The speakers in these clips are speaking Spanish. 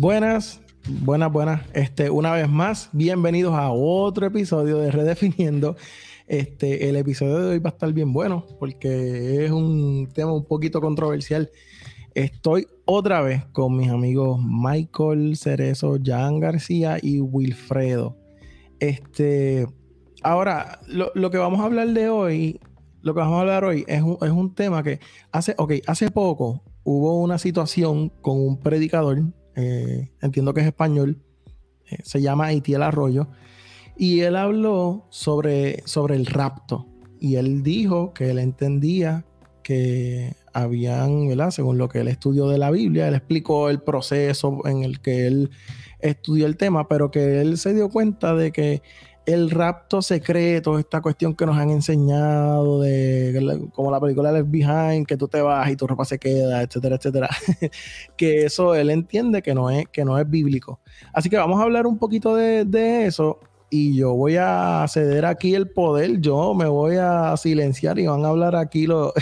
Buenas, buenas, buenas. Este, una vez más, bienvenidos a otro episodio de Redefiniendo. Este, el episodio de hoy va a estar bien bueno porque es un tema un poquito controversial. Estoy otra vez con mis amigos Michael Cerezo, Jan García y Wilfredo. Este, ahora, lo, que vamos a hablar de hoy, lo que vamos a hablar hoy es un, es un tema que hace, ok, hace poco hubo una situación con un predicador eh, entiendo que es español, eh, se llama Haitiel Arroyo, y él habló sobre, sobre el rapto. Y él dijo que él entendía que habían. Según lo que él estudió de la Biblia, él explicó el proceso en el que él estudió el tema, pero que él se dio cuenta de que el rapto secreto, esta cuestión que nos han enseñado de como la película Left Behind, que tú te vas y tu ropa se queda, etcétera, etcétera, que eso él entiende que no es, que no es bíblico. Así que vamos a hablar un poquito de, eso y yo voy a ceder aquí el poder, yo me voy a silenciar y van a hablar aquí los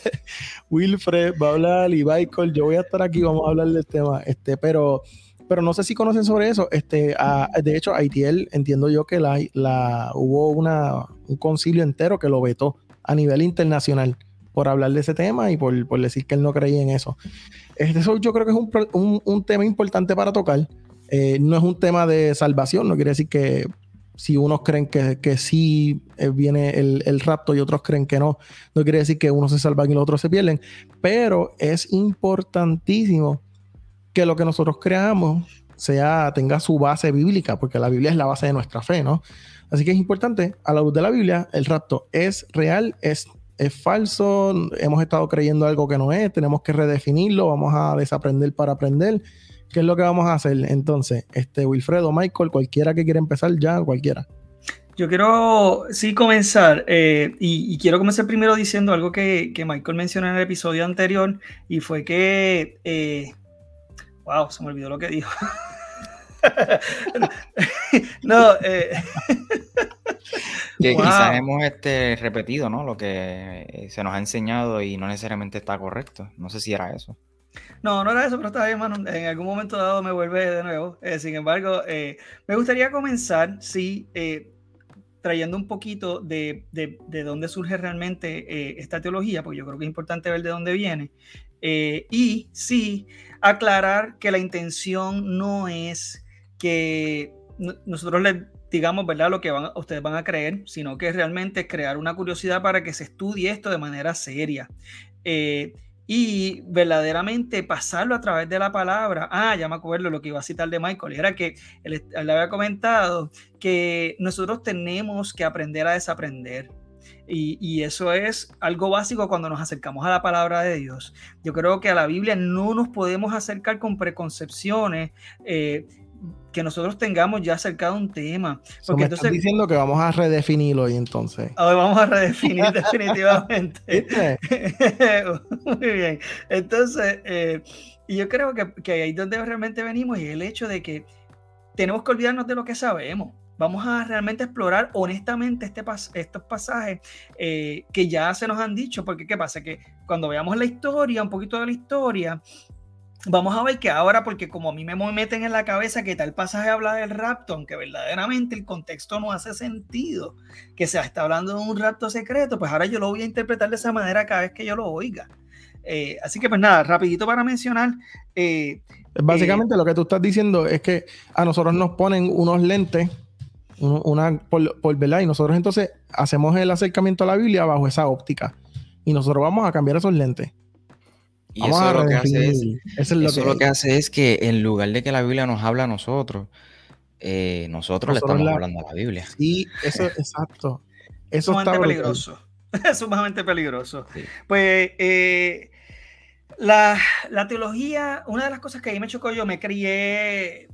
Wilfred, va a hablar y Michael, yo voy a estar aquí, vamos a hablar del tema, este, pero pero no sé si conocen sobre eso. Este, de hecho, Haitiel, entiendo yo que la, la, hubo una, un concilio entero que lo vetó a nivel internacional por hablar de ese tema y por, por decir que él no creía en eso. Este, eso yo creo que es un, un, un tema importante para tocar. Eh, no es un tema de salvación, no quiere decir que si unos creen que, que sí eh, viene el, el, rapto y otros creen que no, no quiere decir que unos se salvan y los otros se pierden, pero es importantísimo que lo que nosotros creamos sea, tenga su base bíblica, porque la Biblia es la base de nuestra fe, ¿no? Así que es importante, a la luz de la Biblia, el rapto es real, es, es falso, hemos estado creyendo algo que no es, tenemos que redefinirlo, vamos a desaprender para aprender. ¿Qué es lo que vamos a hacer? Entonces, este Wilfredo, Michael, cualquiera que quiera empezar ya, cualquiera. Yo quiero, sí, comenzar, eh, y, quiero comenzar primero diciendo algo que, que, Michael mencionó en el episodio anterior, y fue que eh, Wow, se me olvidó lo que dijo. no, eh. que quizás hemos este, repetido, ¿no? Lo que eh, se nos ha enseñado y no necesariamente está correcto. No sé si era eso. No, no era eso, pero está bien, hermano. En algún momento dado me vuelve de nuevo. Eh, sin embargo, me gustaría comenzar, sí, trayendo un poquito de, de, de, dónde surge realmente esta teología, porque yo creo que es importante ver de dónde viene. y sí, aclarar que la intención no es que nosotros les digamos, ¿verdad? Lo que van, ustedes van a creer, sino que realmente crear una curiosidad para que se estudie esto de manera seria. Eh, y verdaderamente pasarlo a través de la palabra. Ah, ya me acuerdo lo que iba a citar de Michael, era que él, él había comentado que nosotros tenemos que aprender a desaprender. Y, eso es algo básico cuando nos acercamos a la palabra de Dios. Yo creo que a la Biblia no nos podemos acercar con preconcepciones. Eh, que nosotros tengamos ya acercado un tema. Porque entonces diciendo que vamos a redefinirlo hoy entonces. Hoy vamos a redefinir definitivamente. Muy bien. Entonces, eh, yo creo que, que ahí es donde realmente venimos y el hecho de que tenemos que olvidarnos de lo que sabemos vamos a realmente explorar honestamente este estos pasajes eh, que ya se nos han dicho, porque ¿qué pasa? Que cuando veamos la historia, un poquito de la historia, vamos a ver que ahora, porque como a mí me meten en la cabeza que tal pasaje habla del rapto, aunque verdaderamente el contexto no hace sentido, que se está hablando de un rapto secreto, pues ahora yo lo voy a interpretar de esa manera cada vez que yo lo oiga. Eh, así que pues nada, rapidito para mencionar. Eh, Básicamente lo que tú estás diciendo es que a nosotros nos ponen unos lentes una por, por, ¿verdad? Y nosotros entonces hacemos el acercamiento a la Biblia bajo esa óptica. Y nosotros vamos a cambiar esos lentes. Y eso, lo que, hace es, lo, que, hace es que en lugar de que la Biblia nos habla a nosotros, eh, nosotros, le estamos hablando a la Biblia. Sí, eso, exacto. Eso es sumamente peligroso. Es sumamente peligroso. Pues eh, la, la, teología, una de las cosas que ahí me chocó, yo me crié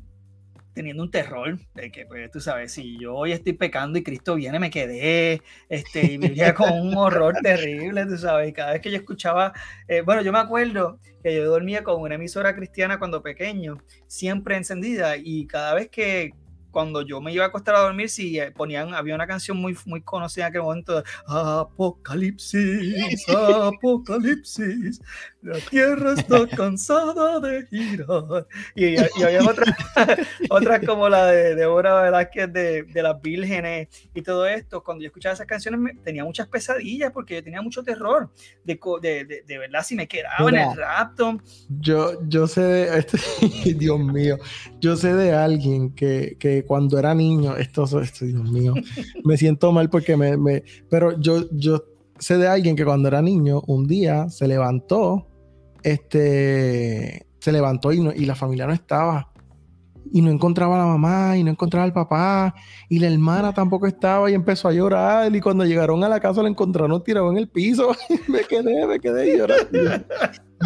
teniendo un terror de que, pues, tú sabes, si yo hoy estoy pecando y Cristo viene, me quedé, este, y vivía con un horror terrible, tú sabes, y cada vez que yo escuchaba, eh, bueno, yo me acuerdo que yo dormía con una emisora cristiana cuando pequeño, siempre encendida, y cada vez que cuando yo me iba a acostar a dormir, si eh, ponían, había una canción muy, muy conocida en aquel momento, Apocalipsis, Apocalipsis, la tierra está cansada de girar. Y, había otras otra como la de Débora Velázquez de, de, las vírgenes y todo esto. Cuando yo escuchaba esas canciones tenía muchas pesadillas porque yo tenía mucho terror de, de, de, verdad si me quedaba en el rapto. Yo, yo sé de, este, Dios mío, yo sé de alguien que, que cuando era niño, esto, esto, Dios mío, me siento mal porque me, me, pero yo, yo sé de alguien que cuando era niño, un día se levantó este, se levantó y, y la familia no estaba. Y no encontraba a la mamá y no encontraba al papá y la hermana tampoco estaba y empezó a llorar y cuando llegaron a la casa la encontraron tirado en el piso me quedé, me quedé llorando.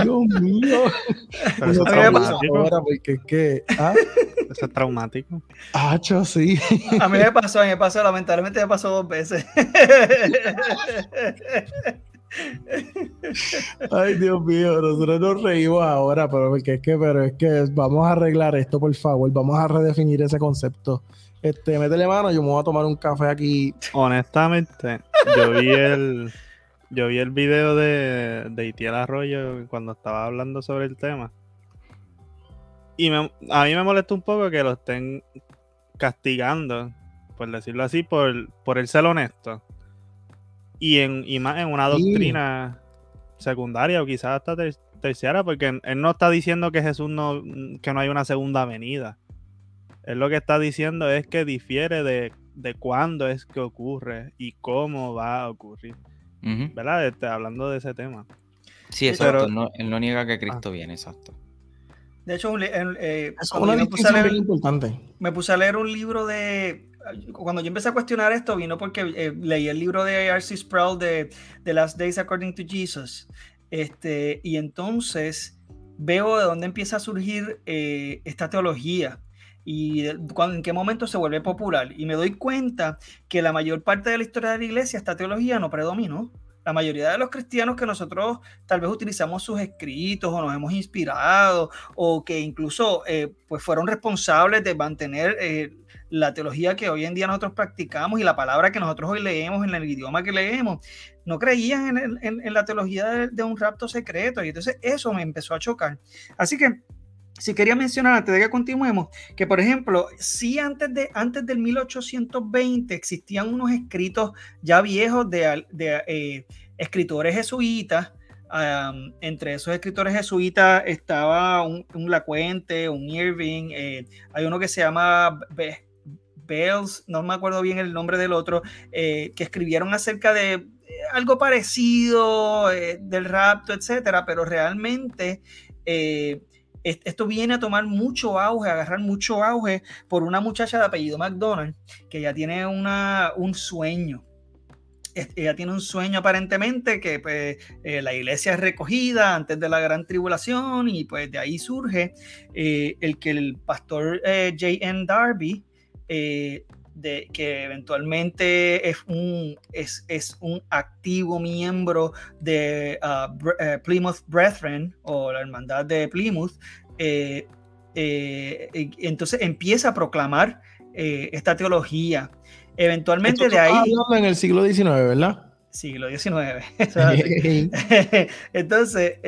Dios mío. eso es traumático. ¿ah? Eso es traumático. Hacho, sí. A mí me pasó, a mí me pasó, lamentablemente me pasó dos veces. Ay, Dios mío, nosotros nos reímos ahora, pero es que, pero es que vamos a arreglar esto, por favor, vamos a redefinir ese concepto. Este, métele mano, yo me voy a tomar un café aquí. Honestamente, yo vi el, yo vi el video de, de Itiel Arroyo cuando estaba hablando sobre el tema. Y a mí me molesta un poco que lo estén castigando, por decirlo así, por, por el ser honesto y, en, y más en una doctrina secundaria o quizás hasta terciaria, porque él no está diciendo que Jesús no, que no hay una segunda venida. Él lo que está diciendo es que difiere de, de cuándo es que ocurre y cómo va a ocurrir. ¿Verdad? Este, hablando de ese tema. Sí, exacto. él no niega que Cristo ah. viene, exacto. De hecho, eh, es una me puse, a importante. me puse a leer un libro de cuando yo empecé a cuestionar esto, vino porque eh, leí el libro de R.C. Sproul de The Last Days According to Jesus. Este, y entonces veo de dónde empieza a surgir eh, esta teología y en qué momento se vuelve popular. Y me doy cuenta que la mayor parte de la historia de la iglesia, esta teología no predominó. La mayoría de los cristianos que nosotros tal vez utilizamos sus escritos o nos hemos inspirado o que incluso eh, pues fueron responsables de mantener la teología que hoy en día nosotros practicamos y la palabra que nosotros hoy leemos en el idioma que leemos, no creían en, la teología de, un rapto secreto. Y entonces eso me empezó a chocar. Así que si quería mencionar antes de que continuemos, que por ejemplo, si antes, de, antes del 1820 existían unos escritos ya viejos de, eh, escritores jesuitas, entre esos escritores jesuitas estaba un, Lacuente, un Irving, eh, hay uno que se llama Bells, no me acuerdo bien el nombre del otro, eh, que escribieron acerca de eh, algo parecido eh, del rapto, etcétera, pero realmente esto viene a tomar mucho auge, a agarrar mucho auge por una muchacha de apellido McDonald que ya tiene una, un sueño. Ella tiene un sueño aparentemente que pues, la iglesia es recogida antes de la gran tribulación y pues de ahí surge el que el pastor J.N. Darby eh, de, que eventualmente es un, es, es un activo miembro de uh, eh, Plymouth Brethren o la hermandad de Plymouth, eh, entonces empieza a proclamar esta teología. Eventualmente de ahí... En el siglo XIX, ¿verdad? Siglo XIX. entonces,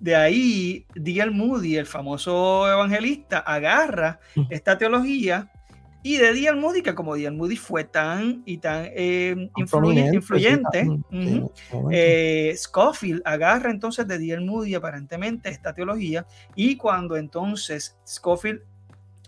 de ahí, D.L. Moody, el famoso evangelista, agarra esta teología y de Dian Moody, que como Dian Moody fue tan y tan eh, influyente, eh, Scofield agarra entonces de Dian Moody aparentemente esta teología y cuando entonces Scofield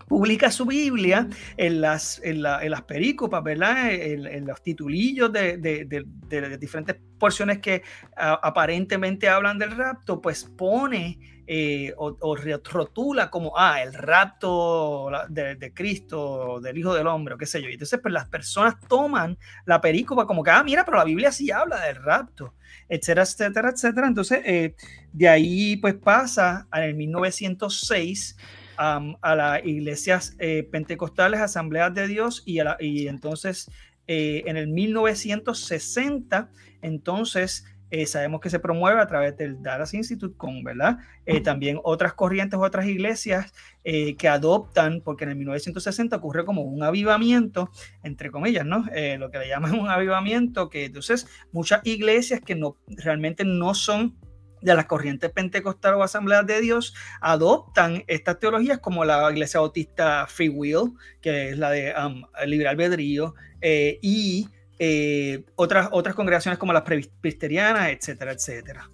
publica su Biblia en las, en, las perícopas, ¿verdad? En, los titulillos de, de, diferentes porciones que aparentemente hablan del rapto, pues pone eh, o, rotula como, ah, el rapto de, Cristo, del Hijo del Hombre, o qué sé yo. Y entonces, pues las personas toman la perícopa como que, ah, mira, pero la Biblia sí habla del rapto, etcétera, etcétera, etcétera. Entonces, eh, de ahí, pues pasa en el 1906 a las iglesias eh, pentecostales, asambleas de Dios, y, y entonces en el 1960, entonces eh, sabemos que se promueve a través del Dallas Institute con, ¿verdad? Eh, también otras corrientes, otras iglesias eh, que adoptan, porque en el 1960 ocurre como un avivamiento, entre comillas, ¿no? lo que le llaman un avivamiento, que entonces muchas iglesias que no, realmente no son de las corrientes pentecostal o asambleas de Dios adoptan estas teologías como la iglesia bautista Free Will, que es la de um, libre albedrío, y eh, otras, otras congregaciones como las presbiterianas, etcétera, etcétera.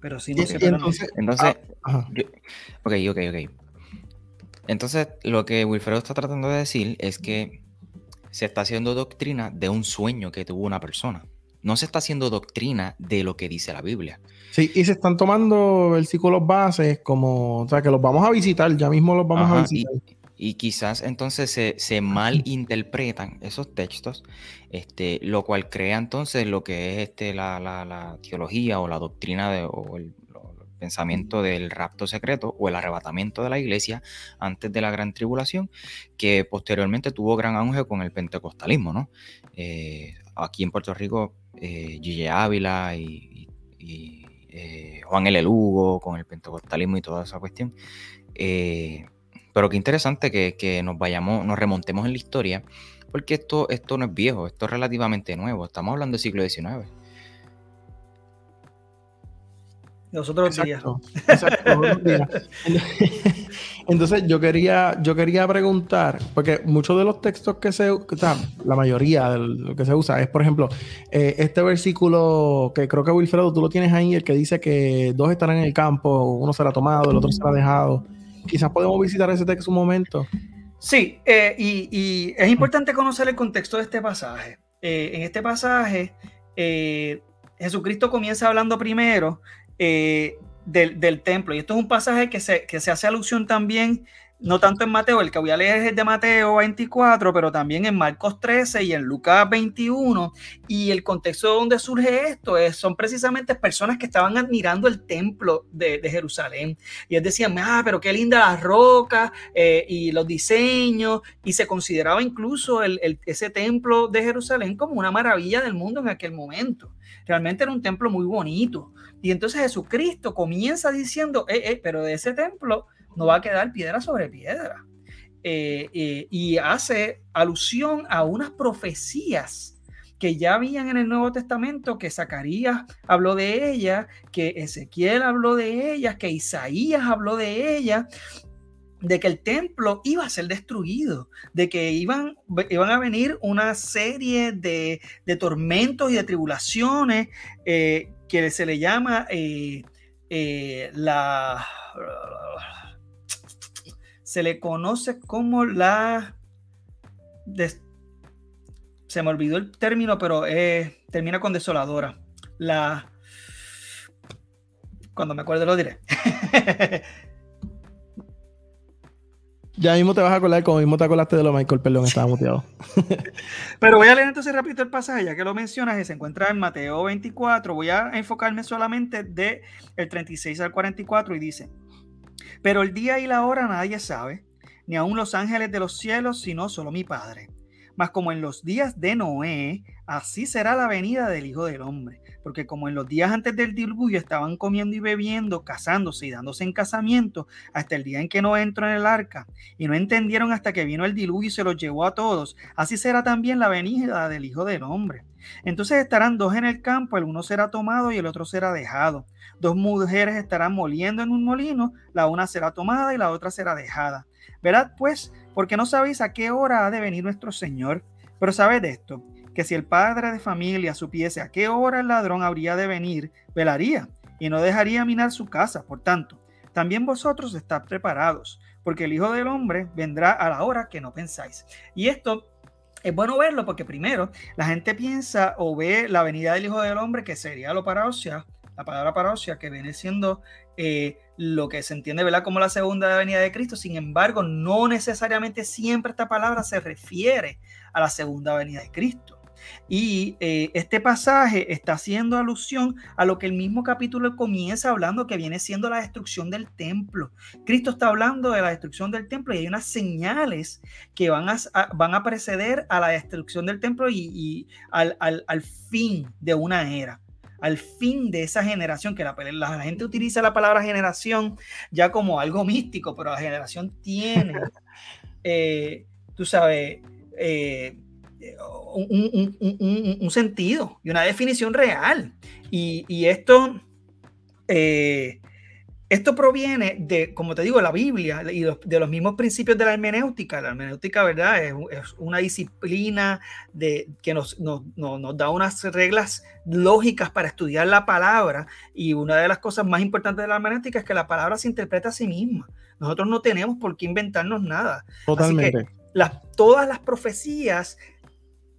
Pero si no se entonces, entonces ah, ok, ok, ok. Entonces, lo que Wilfredo está tratando de decir es que se está haciendo doctrina de un sueño que tuvo una persona. No se está haciendo doctrina de lo que dice la Biblia. Sí, y se están tomando versículos bases como, o sea, que los vamos a visitar, ya mismo los vamos a visitar. Y quizás entonces se, se malinterpretan esos textos, este, lo cual crea entonces lo que es este, la, la, teología o la doctrina de, o el, pensamiento del rapto secreto o el arrebatamiento de la iglesia antes de la gran tribulación, que posteriormente tuvo gran auge con el pentecostalismo, ¿no? Eh, aquí en Puerto Rico, eh, Gille Ávila y, eh, Juan L. Lugo con el pentecostalismo y toda esa cuestión. Eh, pero qué interesante que, nos vayamos, nos remontemos en la historia, porque esto, esto no es viejo, esto es relativamente nuevo. Estamos hablando del siglo XIX. Nosotros días. Entonces yo quería, yo quería preguntar, porque muchos de los textos que se, o la mayoría de lo que se usa es, por ejemplo, eh, este versículo que creo que Wilfredo tú lo tienes ahí, el que dice que dos estarán en el campo, uno será tomado, el otro será dejado. Quizás podemos visitar ese texto un momento. Sí, eh, y, es importante conocer el contexto de este pasaje. Eh, en este pasaje, eh, Jesucristo comienza hablando primero del, templo, y esto es un pasaje que se, que se hace alusión también no tanto en Mateo, el que voy a leer es de Mateo 24, pero también en Marcos 13 y en Lucas 21. Y el contexto donde surge esto es, son precisamente personas que estaban admirando el templo de, Jerusalén. Y ellos decían, ah, pero qué linda las rocas eh, y los diseños. Y se consideraba incluso ese templo de Jerusalén como una maravilla del mundo en aquel momento. Realmente era un templo muy bonito. Y entonces Jesucristo comienza diciendo, eh, eh, pero de ese templo no va a quedar piedra sobre piedra. Eh, eh, y hace alusión a unas profecías que ya habían en el Nuevo Testamento, que Zacarías habló de ellas, que Ezequiel habló de ellas, que Isaías habló de ellas, de que el templo iba a ser destruido, de que iban, iban a venir una serie de, tormentos y de tribulaciones eh, que se le llama la se le conoce como la... se me olvidó el término, pero termina con desoladora. La... Cuando me acuerde lo diré. Ya mismo te vas a acordar, como mismo te acordaste de lo Michael, perdón, estaba muteado. Pero voy a leer entonces rápido el pasaje, ya que lo mencionas, y se encuentra en Mateo 24. Voy a enfocarme solamente de el 36 al 44 y dice, pero el día y la hora nadie sabe, ni aun los ángeles de los cielos, sino solo mi Padre. Mas como en los días de Noé, así será la venida del Hijo del Hombre. Porque como en los días antes del diluvio estaban comiendo y bebiendo, casándose y dándose en casamiento, hasta el día en que no entró en el arca, y no entendieron hasta que vino el diluvio y se los llevó a todos, así será también la venida del Hijo del Hombre. Entonces estarán dos en el campo, el uno será tomado y el otro será dejado. Dos mujeres estarán moliendo en un molino, la una será tomada y la otra será dejada. Verad pues, porque no sabéis a qué hora ha de venir nuestro Señor. Pero sabed esto, que si el padre de familia supiese a qué hora el ladrón habría de venir, velaría y no dejaría minar su casa. Por tanto, también vosotros estad preparados, porque el Hijo del Hombre vendrá a la hora que no pensáis. Y esto es bueno verlo porque primero la gente piensa o ve la venida del Hijo del Hombre, que sería lo parousia, la palabra parousia, que viene siendo eh, lo que se entiende ¿verdad? como la segunda venida de Cristo. Sin embargo, no necesariamente siempre esta palabra se refiere a la segunda venida de Cristo. Y eh, este pasaje está haciendo alusión a lo que el mismo capítulo comienza hablando, que viene siendo la destrucción del templo. Cristo está hablando de la destrucción del templo y hay unas señales que van a, van a preceder a la destrucción del templo y, al, al fin de una era. Al fin de esa generación, que la, la, gente utiliza la palabra generación ya como algo místico, pero la generación tiene, eh, tú sabes, eh, un, sentido y una definición real. Y, esto... Eh, esto proviene de, como te digo, la Biblia y de los mismos principios de la hermenéutica. La hermenéutica, ¿verdad? Es, una disciplina de, que nos, nos, da unas reglas lógicas para estudiar la palabra. Y una de las cosas más importantes de la hermenéutica es que la palabra se interpreta a sí misma. Nosotros no tenemos por qué inventarnos nada. Totalmente. Así que las, todas las profecías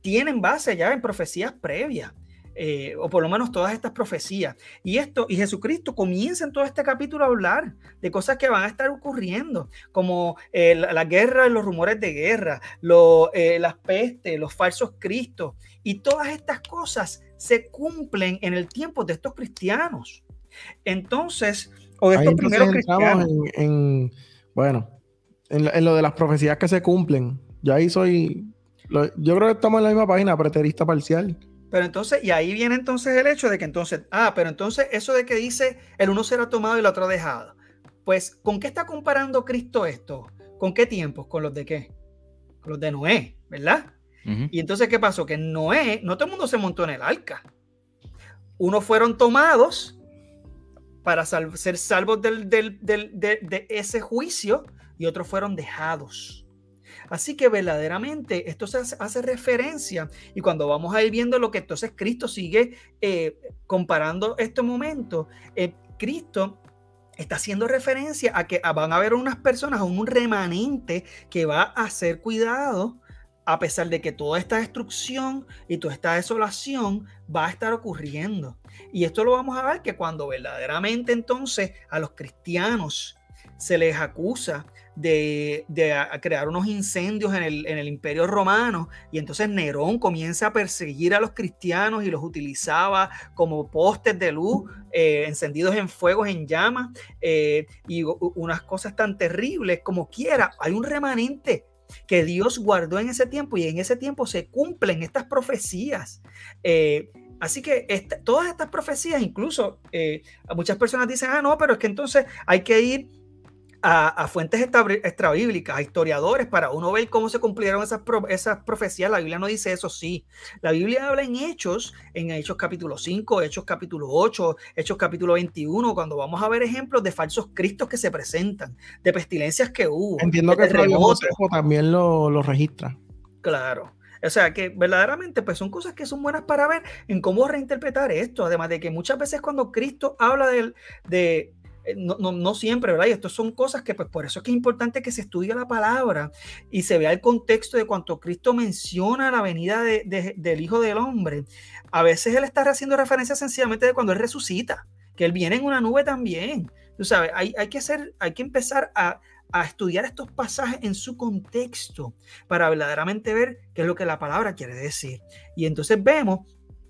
tienen base ya en profecías previas. Eh, o por lo menos todas estas profecías. Y esto, y Jesucristo comienza en todo este capítulo a hablar de cosas que van a estar ocurriendo, como eh, la, guerra y los rumores de guerra, lo, eh, las pestes, los falsos cristos, y todas estas cosas se cumplen en el tiempo de estos cristianos. Entonces, o de estos primeros cristianos. En, bueno, en, lo de las profecías que se cumplen. Yo ahí soy, yo creo que estamos en la misma página, preterista parcial. Pero entonces, y ahí viene entonces el hecho de que entonces, ah, pero entonces eso de que dice el uno será tomado y el otro dejado. Pues, ¿con qué está comparando Cristo esto? ¿Con qué tiempos? ¿Con los de qué? Con los de Noé, ¿verdad? Y entonces, ¿qué pasó? Que Noé, no todo el mundo se montó en el arca. Unos fueron tomados para ser salvos del, de ese juicio y otros fueron dejados. Así que verdaderamente esto se hace, referencia y cuando vamos a ir viendo lo que entonces Cristo sigue eh, comparando este momento, eh, Cristo está haciendo referencia a que van a haber unas personas, un remanente que va a ser cuidado a pesar de que toda esta destrucción y toda esta desolación va a estar ocurriendo. Y esto lo vamos a ver que cuando verdaderamente entonces a los cristianos se les acusa de, crear unos incendios en el, imperio romano y entonces Nerón comienza a perseguir a los cristianos y los utilizaba como postes de luz eh, encendidos en fuegos, en llamas eh, y unas cosas tan terribles como quiera. Hay un remanente que Dios guardó en ese tiempo y en ese tiempo se cumplen estas profecías. Eh, así que todas estas profecías, incluso muchas personas dicen, ah, no, pero es que entonces hay que ir a, fuentes extrabíblicas, a historiadores, para uno ver cómo se cumplieron esas, esas profecías. La Biblia no dice eso, sí. La Biblia habla en Hechos, en Hechos capítulo 5, Hechos capítulo 8, Hechos capítulo 21, cuando vamos a ver ejemplos de falsos cristos que se presentan, de pestilencias que hubo. Entiendo que el también lo, lo registra. Claro. O sea que verdaderamente pues son cosas que son buenas para ver en cómo reinterpretar esto. Además de que muchas veces cuando Cristo habla de, de, eh, no, siempre, ¿verdad? Y esto son cosas que, pues, por eso es que es importante que se estudie la palabra y se vea el contexto de cuanto Cristo menciona la venida del Hijo del Hombre. A veces él está haciendo referencia sencillamente de cuando él resucita, que él viene en una nube también. Tú sabes, hay, hay que, hacer, hay que empezar a, a estudiar estos pasajes en su contexto para verdaderamente ver qué es lo que la palabra quiere decir. Y entonces vemos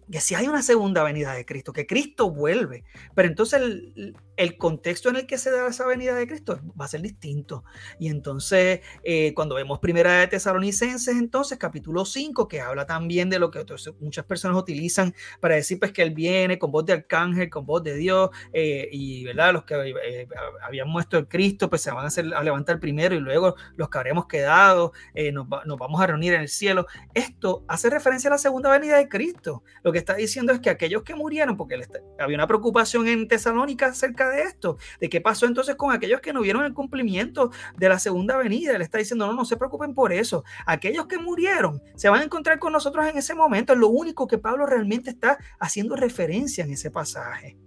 que si hay una segunda venida de Cristo, que Cristo vuelve, pero entonces el, el contexto en el que se da esa venida de Cristo va a ser distinto. Y entonces, eh, cuando vemos Primera de Tesalonicenses, entonces capítulo 5, que habla también de lo que muchas personas utilizan para decir pues, que Él viene con voz de arcángel, con voz de Dios, eh, y ¿verdad? los que eh, habían muerto el Cristo, pues se van a, hacer, a levantar primero y luego los que habremos quedado, nos, nos, vamos a reunir en el cielo. Esto hace referencia a la segunda venida de Cristo. Que está diciendo es que aquellos que murieron, porque había una preocupación en Tesalónica acerca de de esto, de qué pasó entonces con aquellos que no vieron el cumplimiento de la segunda venida. Él está diciendo, no, no se preocupen por eso. Aquellos que murieron se van a encontrar con nosotros en ese momento. Es lo único que Pablo realmente está haciendo referencia en ese pasaje.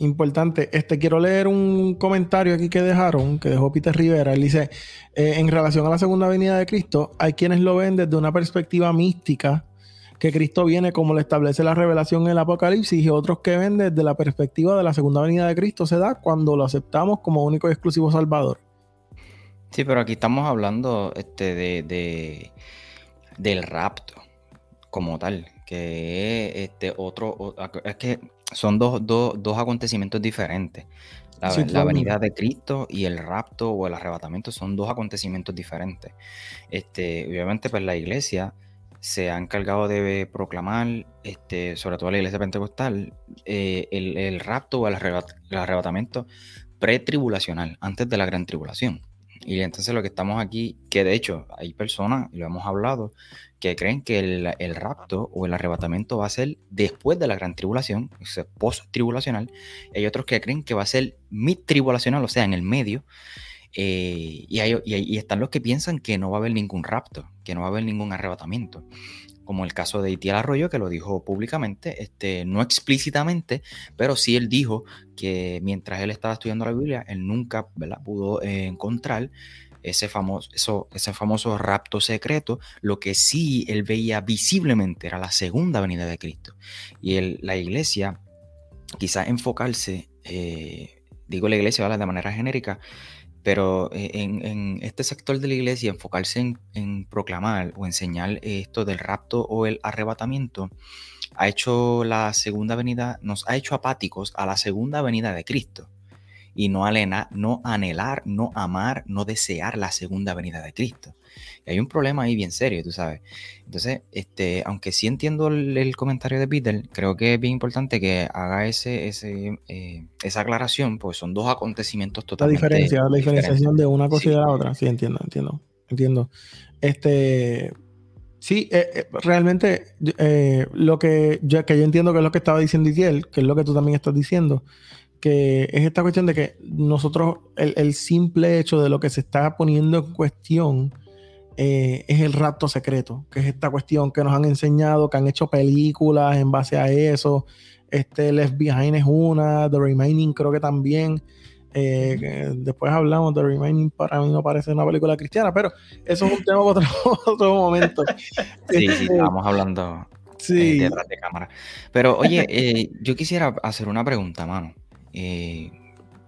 Importante, este quiero leer un comentario aquí que dejaron, que dejó Peter Rivera. Él dice: eh, En relación a la segunda venida de Cristo, hay quienes lo ven desde una perspectiva mística que Cristo viene como le establece la revelación en el Apocalipsis y otros que ven desde la perspectiva de la segunda venida de Cristo se da cuando lo aceptamos como único y exclusivo Salvador. Sí, pero aquí estamos hablando este, de, del rapto como tal, que es este otro, es que son dos, acontecimientos diferentes. La, la, venida de Cristo y el rapto o el arrebatamiento son dos acontecimientos diferentes. Este, obviamente, pues la iglesia se ha encargado de proclamar, este, sobre todo la iglesia pentecostal, eh, el, rapto o el, arrebatamiento pretribulacional, antes de la gran tribulación. Y entonces lo que estamos aquí, que de hecho hay personas, y lo hemos hablado, que creen que el, rapto o el arrebatamiento va a ser después de la gran tribulación, o sea, post-tribulacional. Hay otros que creen que va a ser mid-tribulacional, o sea, en el medio. Eh, y, hay, y, están los que piensan que no va a haber ningún rapto, que no va a haber ningún arrebatamiento. Como el caso de Itiel Arroyo, que lo dijo públicamente, este, no explícitamente, pero sí él dijo que mientras él estaba estudiando la Biblia, él nunca pudo eh, encontrar ese famoso, eso, ese famoso rapto secreto, lo que sí él veía visiblemente era la segunda venida de Cristo. Y la iglesia, quizás enfocarse, eh, digo la iglesia de manera genérica, pero eh, en, este sector de la iglesia, enfocarse en, proclamar o enseñar esto del rapto o el arrebatamiento, ha hecho la segunda venida, nos ha hecho apáticos a la segunda venida de Cristo y no, no anhelar, no amar, no desear la segunda venida de Cristo. Y hay un problema ahí bien serio, tú sabes. Entonces, este, aunque sí entiendo el, comentario de Peter, creo que es bien importante que haga ese, ese eh, esa aclaración, pues son dos acontecimientos totalmente La diferencia, la diferenciación de una cosa y de la otra. Sí, entiendo, entiendo, entiendo. Este, sí, eh, eh, realmente lo que yo, que yo entiendo que es lo que estaba diciendo Itiel, que es lo que tú también estás diciendo, que es esta cuestión de que nosotros, el, simple hecho de lo que se está poniendo en cuestión eh, es el rapto secreto, que es esta cuestión que nos han enseñado, que han hecho películas en base a eso. Este Left Behind es una, The Remaining creo que también. Eh, después hablamos de The Remaining, para mí no parece una película cristiana, pero eso es un tema para otro, momento. Sí, sí, este, estábamos hablando sí. detrás de cámara. Pero oye, eh, yo quisiera hacer una pregunta, mano. Eh,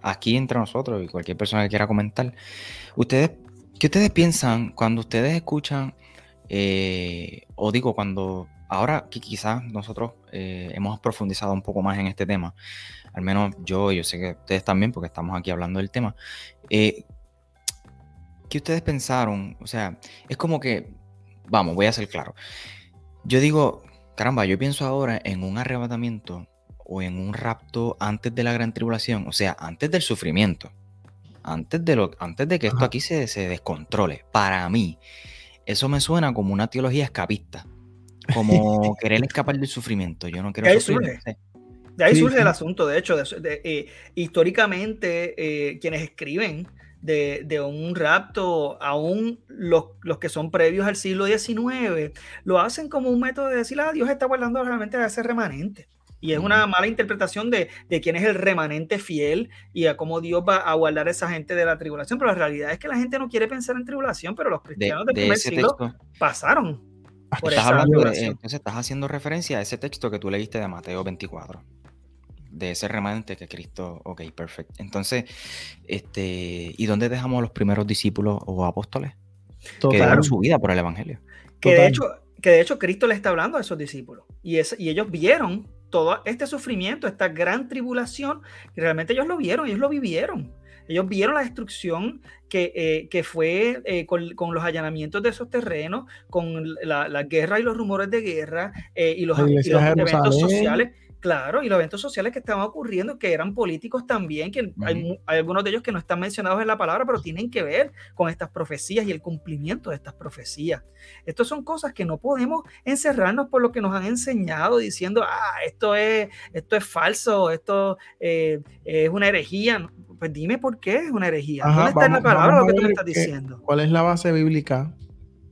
aquí entre nosotros y cualquier persona que quiera comentar, ustedes, ¿qué ustedes piensan cuando ustedes escuchan, eh, o digo, cuando ahora que quizás nosotros eh, hemos profundizado un poco más en este tema, al menos yo, yo sé que ustedes también, porque estamos aquí hablando del tema, ¿qué ustedes pensaron? O sea, es como que, vamos, voy a ser claro. Yo digo, caramba, yo pienso ahora en un arrebatamiento o en un rapto antes de la gran tribulación, o sea, antes del sufrimiento, antes de, lo, antes de que esto aquí se, se, descontrole, para mí, eso me suena como una teología escapista, como querer escapar del sufrimiento. Yo no quiero de ahí Surge. De ahí surge el asunto, de hecho, eh, históricamente eh, quienes escriben de, de, un rapto, aún los, los, que son previos al siglo XIX, lo hacen como un método de decir, ah, Dios está guardando realmente a ese remanente. Y es una mala interpretación de, quién es el remanente fiel y a cómo Dios va a guardar a esa gente de la tribulación. Pero la realidad es que la gente no quiere pensar en tribulación, pero los cristianos del primer siglo pasaron. Por entonces estás haciendo referencia a ese texto que tú leíste de Mateo 24 de ese remanente que Cristo, ok, perfecto. Entonces, este, ¿y dónde dejamos a los primeros discípulos o apóstoles? Que dieron su vida por el Evangelio. Que de, hecho, que de hecho Cristo le está hablando a esos discípulos y, es, y ellos vieron todo este sufrimiento, esta gran tribulación, realmente ellos lo vieron, ellos lo vivieron. Ellos vieron la destrucción que, eh, que fue eh, con, con, los allanamientos de esos terrenos, con la, la guerra y los rumores de guerra eh, y los, y los eventos sociales Claro, y los eventos sociales que estaban ocurriendo, que eran políticos también, que hay, algunos de ellos que no están mencionados en la palabra, pero tienen que ver con estas profecías y el cumplimiento de estas profecías. Estas son cosas que no podemos encerrarnos por lo que nos han enseñado, diciendo, ah, esto es, esto es falso, esto eh, es una herejía. Pues dime por qué es una herejía. ¿Dónde está en la palabra lo que tú me estás diciendo? ¿Cuál es la base bíblica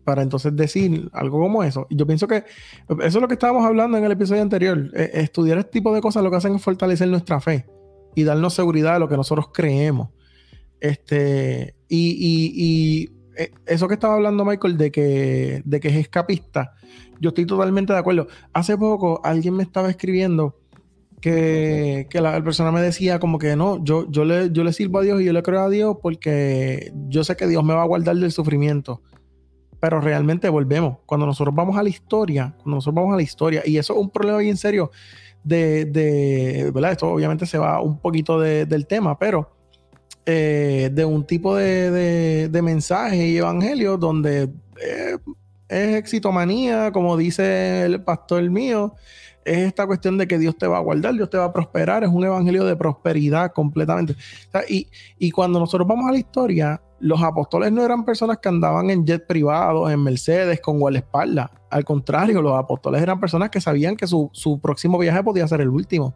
para entonces decir algo como eso. Yo pienso que eso es lo que estábamos hablando en el episodio anterior. E, estudiar este tipo de cosas lo que hacen es fortalecer nuestra fe y darnos seguridad de lo que nosotros creemos. Este, y, e, eso que estaba hablando Michael de que, de que es escapista, yo estoy totalmente de acuerdo. Hace poco alguien me estaba escribiendo que, la persona me decía como que no, yo, yo, le, yo le sirvo a Dios y yo le creo a Dios porque yo sé que Dios me va a guardar del sufrimiento pero realmente volvemos. Cuando nosotros vamos a la historia, cuando nosotros vamos a la historia, y eso es un problema bien serio de, de ¿verdad? Esto obviamente se va un poquito del tema, pero eh, de un tipo de, de, mensaje y evangelio donde eh, es exitomanía, como dice el pastor mío, es esta cuestión de que Dios te va a guardar, Dios te va a prosperar, es un evangelio de prosperidad completamente. y, y, cuando nosotros vamos a la historia, los apóstoles no eran personas que andaban en jet privados, en Mercedes, con guardaespaldas. Al contrario, los apóstoles eran personas que sabían que su, su próximo viaje podía ser el último.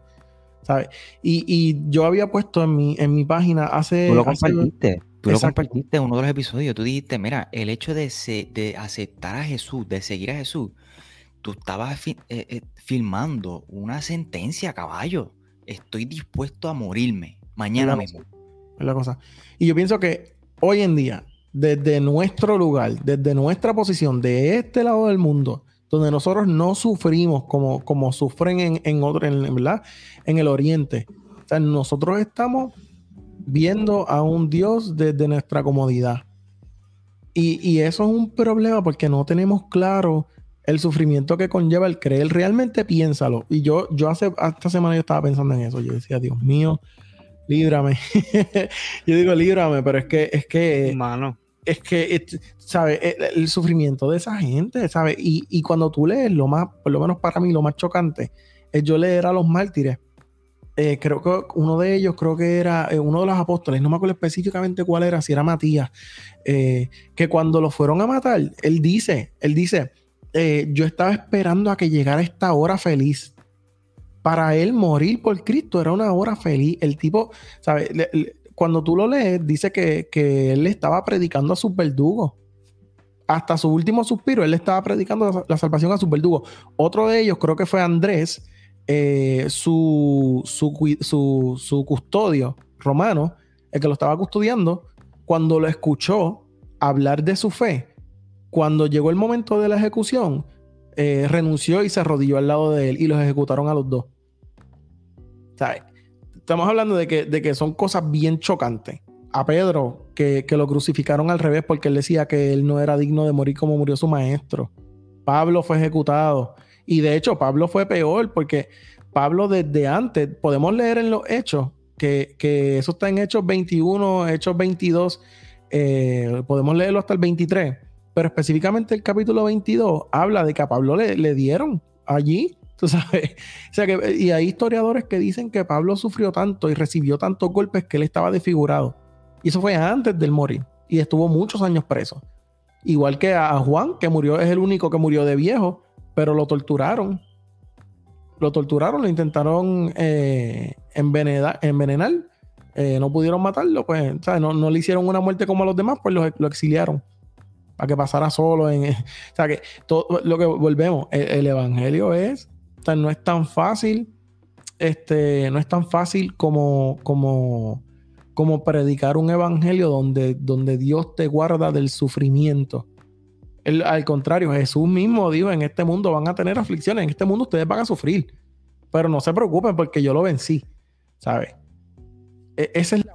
¿sabes? Y, y, yo había puesto en mi, en mi página hace... Tú lo compartiste. Tú lo compartiste en uno de los episodios. Tú dijiste, mira, el hecho de, de aceptar a Jesús, de seguir a Jesús, tú estabas eh, eh, filmando una sentencia, caballo. Estoy dispuesto a morirme mañana mismo. Es la cosa. Y yo pienso que hoy en día, desde nuestro lugar, desde nuestra posición, de este lado del mundo, donde nosotros no sufrimos como, como sufren en, en otro, en, ¿verdad? En el oriente. O sea, nosotros estamos viendo a un Dios desde nuestra comodidad. Y, y, eso es un problema porque no tenemos claro el sufrimiento que conlleva el creer. Realmente piénsalo. Y yo, yo hace esta semana yo estaba pensando en eso. Yo decía, Dios mío, líbrame. yo digo, líbrame, pero es que, es que. Mano. Es que, ¿sabes? El, sufrimiento de esa gente, ¿sabes? Y, y, cuando tú lees lo más, por lo menos para mí, lo más chocante, es yo leer a los mártires. Eh, creo que uno de ellos, creo que era eh, uno de los apóstoles, no me acuerdo específicamente cuál era, si era Matías, eh, que cuando lo fueron a matar, él dice, él dice, eh, yo estaba esperando a que llegara esta hora feliz. Para él morir por Cristo era una hora feliz. El tipo, ¿sabes? cuando tú lo lees, dice que, él estaba predicando a sus verdugos. Hasta su último suspiro, él estaba predicando la, salvación a sus verdugos. Otro de ellos, creo que fue Andrés, eh, su, su, su custodio romano, el que lo estaba custodiando, cuando lo escuchó hablar de su fe, cuando llegó el momento de la ejecución, eh, renunció y se arrodilló al lado de él y los ejecutaron a los dos. Estamos hablando de que, de que son cosas bien chocantes. A Pedro, que, que, lo crucificaron al revés porque él decía que él no era digno de morir como murió su maestro. Pablo fue ejecutado. Y de hecho, Pablo fue peor porque Pablo desde antes, podemos leer en los hechos, que, que eso está en Hechos 21, Hechos 22, eh, podemos leerlo hasta el 23 pero específicamente el capítulo 22 habla de que a Pablo le, dieron allí, tú sabes. O sea que, y hay historiadores que dicen que Pablo sufrió tanto y recibió tantos golpes que él estaba desfigurado. Y eso fue antes del morir. Y estuvo muchos años preso. Igual que a Juan, que murió, es el único que murió de viejo, pero lo torturaron. Lo torturaron, lo intentaron eh, envenenar. envenenar. Eh, no pudieron matarlo, pues, No, no, le hicieron una muerte como a los demás, pues lo exiliaron para que pasara solo. En, o sea, que todo lo que volvemos, el, evangelio es, no es tan fácil, este, no es tan fácil como, como, como predicar un evangelio donde, donde Dios te guarda del sufrimiento. al contrario, Jesús mismo dijo, en este mundo van a tener aflicciones, en este mundo ustedes van a sufrir, pero no se preocupen porque yo lo vencí, ¿sabes? E, esa es la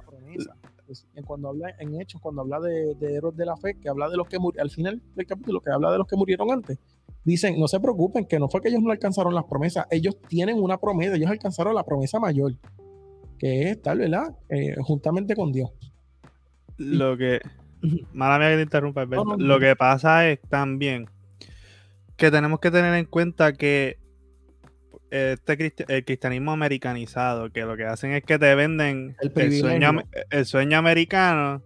cuando habla en Hechos, cuando habla de, héroes de la fe, que habla de los que murieron, al final del capítulo, que habla de los que murieron antes, dicen, no se preocupen, que no fue que ellos no alcanzaron las promesas, ellos tienen una promesa, ellos alcanzaron la promesa mayor, que es estar, ¿verdad? Eh, juntamente con Dios. Lo que, mala mía que te interrumpa, lo que pasa es también que tenemos que tener en cuenta que este el cristianismo americanizado, que lo que hacen es que te venden el, sueño, el sueño americano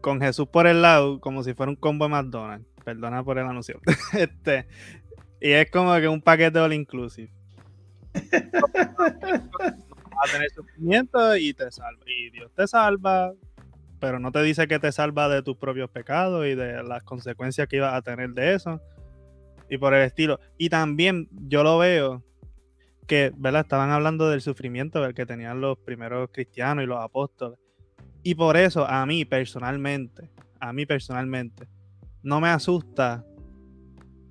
con Jesús por el lado, como si fuera un combo de McDonald's. Perdona por el anuncio. este, y es como que un paquete all inclusive. a tener sufrimiento y te salva. Y Dios te salva, pero no te dice que te salva de tus propios pecados y de las consecuencias que ibas a tener de eso. Y por el estilo. Y también yo lo veo que, ¿verdad? Estaban hablando del sufrimiento que tenían los primeros cristianos y los apóstoles. Y por eso, a mí personalmente, a mí personalmente, no me asusta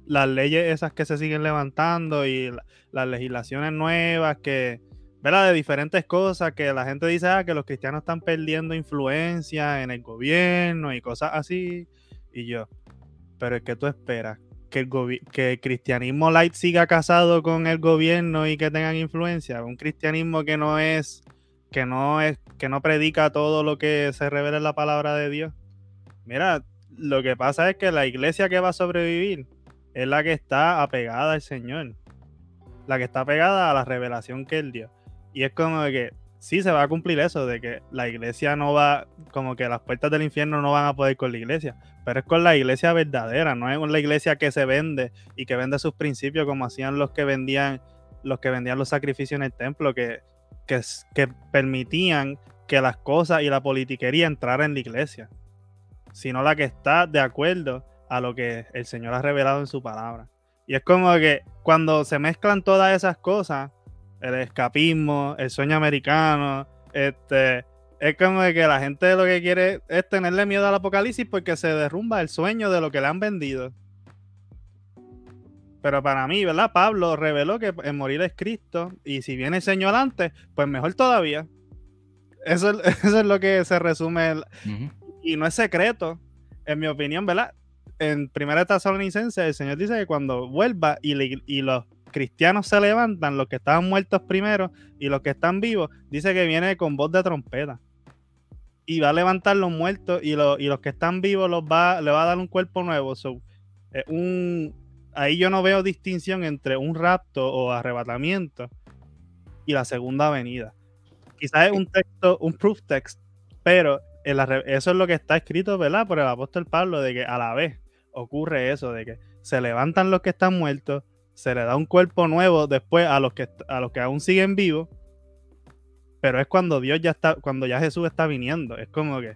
las leyes esas que se siguen levantando y las legislaciones nuevas que, ¿verdad? De diferentes cosas que la gente dice, ah, que los cristianos están perdiendo influencia en el gobierno y cosas así. Y yo, pero es que tú esperas que el, que el cristianismo light siga casado con el gobierno y que tengan influencia, un cristianismo que no es que no es que no predica todo lo que se revela en la palabra de Dios. Mira, lo que pasa es que la iglesia que va a sobrevivir es la que está apegada al Señor, la que está apegada a la revelación que Él dio. Y es como que sí se va a cumplir eso, de que la iglesia no va, como que las puertas del infierno no van a poder con la iglesia, pero es con la iglesia verdadera, no es con la iglesia que se vende y que vende sus principios como hacían los que vendían los que vendían los sacrificios en el templo, que, que, que permitían que las cosas y la politiquería entraran en la iglesia, sino la que está de acuerdo a lo que el Señor ha revelado en su palabra. Y es como que cuando se mezclan todas esas cosas, el escapismo, el sueño americano, este, es como de que la gente lo que quiere es tenerle miedo al apocalipsis porque se derrumba el sueño de lo que le han vendido. Pero para mí, ¿verdad? Pablo reveló que en morir es Cristo y si viene el Señor antes, pues mejor todavía. Eso, eso es lo que se resume. Y no es secreto, en mi opinión, ¿verdad? En primera Tesalonicense, el Señor dice que cuando vuelva y, y los cristianos se levantan, los que estaban muertos primero y los que están vivos, dice que viene con voz de trompeta. Y va a levantar los muertos y, y los que están vivos los va, le va a dar un cuerpo nuevo. un, ahí yo no veo distinción entre un rapto o arrebatamiento y la segunda venida. Quizás es un texto, un proof text, pero eso es lo que está escrito, ¿verdad? Por el apóstol Pablo, de que a la vez ocurre eso, de que se levantan los que están muertos, se le da un cuerpo nuevo después a los que, a los que aún siguen vivos, pero es cuando Dios ya está, cuando ya Jesús está viniendo, es como que,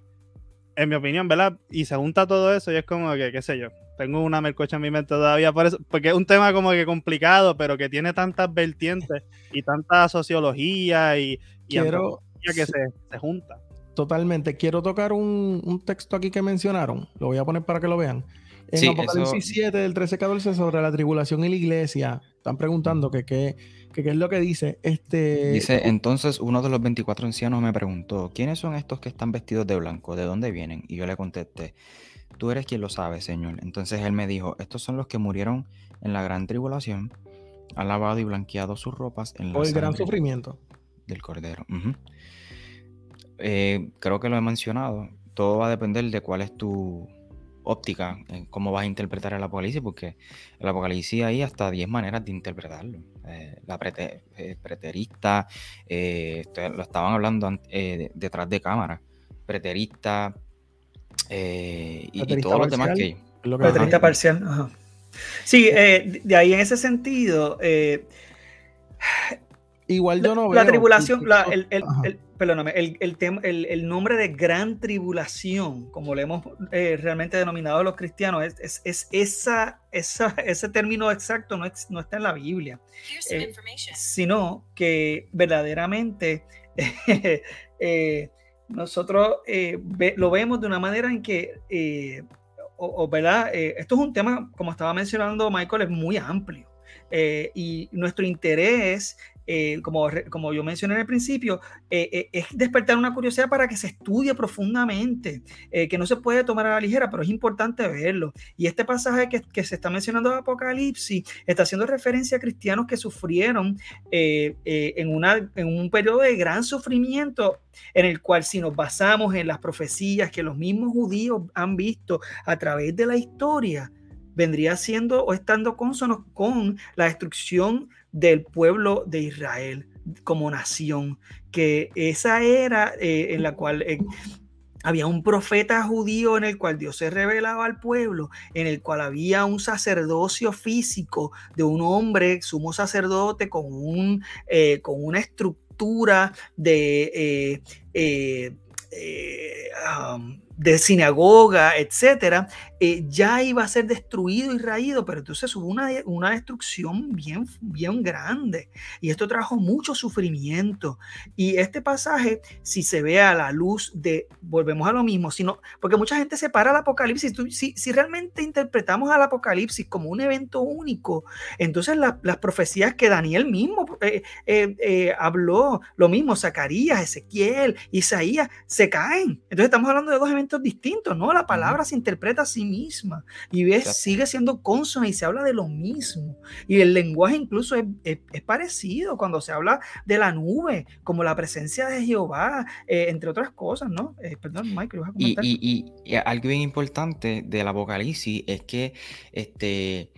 en mi opinión, ¿verdad? Y se junta todo eso y es como que, qué sé yo, tengo una melcocha en mi mente todavía por eso, porque es un tema como que complicado, pero que tiene tantas vertientes y tanta sociología y, Quiero, que se, se junta. Totalmente. Quiero tocar un, texto aquí que mencionaron. Lo voy a poner para que lo vean. En Apocalipsis 7 del 13-14 sobre la tribulación y la iglesia. Están preguntando que qué es lo que dice. Este... Dice, entonces uno de los 24 ancianos me preguntó, ¿quiénes son estos que están vestidos de blanco? ¿De dónde vienen? Y yo le contesté, tú eres quien lo sabe, Señor. Entonces él me dijo, estos son los que murieron en la gran tribulación, han lavado y blanqueado sus ropas en la... O el gran sufrimiento. Del Cordero. Eh, creo que lo he mencionado. Todo va a depender de cuál es tu óptica, en cómo vas a interpretar el apocalipsis, porque el apocalipsis hay hasta 10 maneras de interpretarlo. Eh, la eh, preterista, lo estaban hablando detrás de cámara, preterista, y, todos los demás que hay. Preterista parcial, Sí, de ahí en ese sentido, igual yo no la, veo. La tribulación, el, perdóname, el, el, el, nombre de gran tribulación, como le hemos eh, realmente denominado a los cristianos, es, es, esa, esa, ese término exacto no, no, está en la Biblia, eh, sino que verdaderamente eh, nosotros lo vemos de una manera en que, o, ¿verdad? esto es un tema, como estaba mencionando Michael, es muy amplio. y nuestro interés eh, como, como yo mencioné en el principio, eh, eh, es despertar una curiosidad para que se estudie profundamente, que no se puede tomar a la ligera, pero es importante verlo. Y este pasaje que, que se está mencionando de Apocalipsis está haciendo referencia a cristianos que sufrieron en, una, en un periodo de gran sufrimiento en el cual si nos basamos en las profecías que los mismos judíos han visto a través de la historia, vendría siendo o estando consonos con la destrucción del pueblo de Israel como nación, que esa era eh, en la cual eh, había un profeta judío en el cual Dios se revelaba al pueblo, en el cual había un sacerdocio físico de un hombre, sumo sacerdote, con, un, eh, con una estructura de... de sinagoga, etcétera, eh, ya iba a ser destruido y raído, pero entonces hubo una, una, destrucción bien, bien grande y esto trajo mucho sufrimiento. Y este pasaje, si se ve a la luz de, volvemos a lo mismo, sino, porque mucha gente separa el Apocalipsis, si, si realmente interpretamos al Apocalipsis como un evento único, entonces las profecías que Daniel mismo eh, eh, habló, lo mismo, Zacarías, Ezequiel, Isaías, se caen. Entonces estamos hablando de dos eventos elementos distintos, ¿no? La palabra se interpreta a sí misma y ves, sigue siendo consona y se habla de lo mismo. Y el lenguaje incluso es, parecido cuando se habla de la nube, como la presencia de Jehová, eh, entre otras cosas, ¿no? Eh, perdón, Michael, ¿vas a comentar? Y, y, algo bien importante del Apocalipsis es que este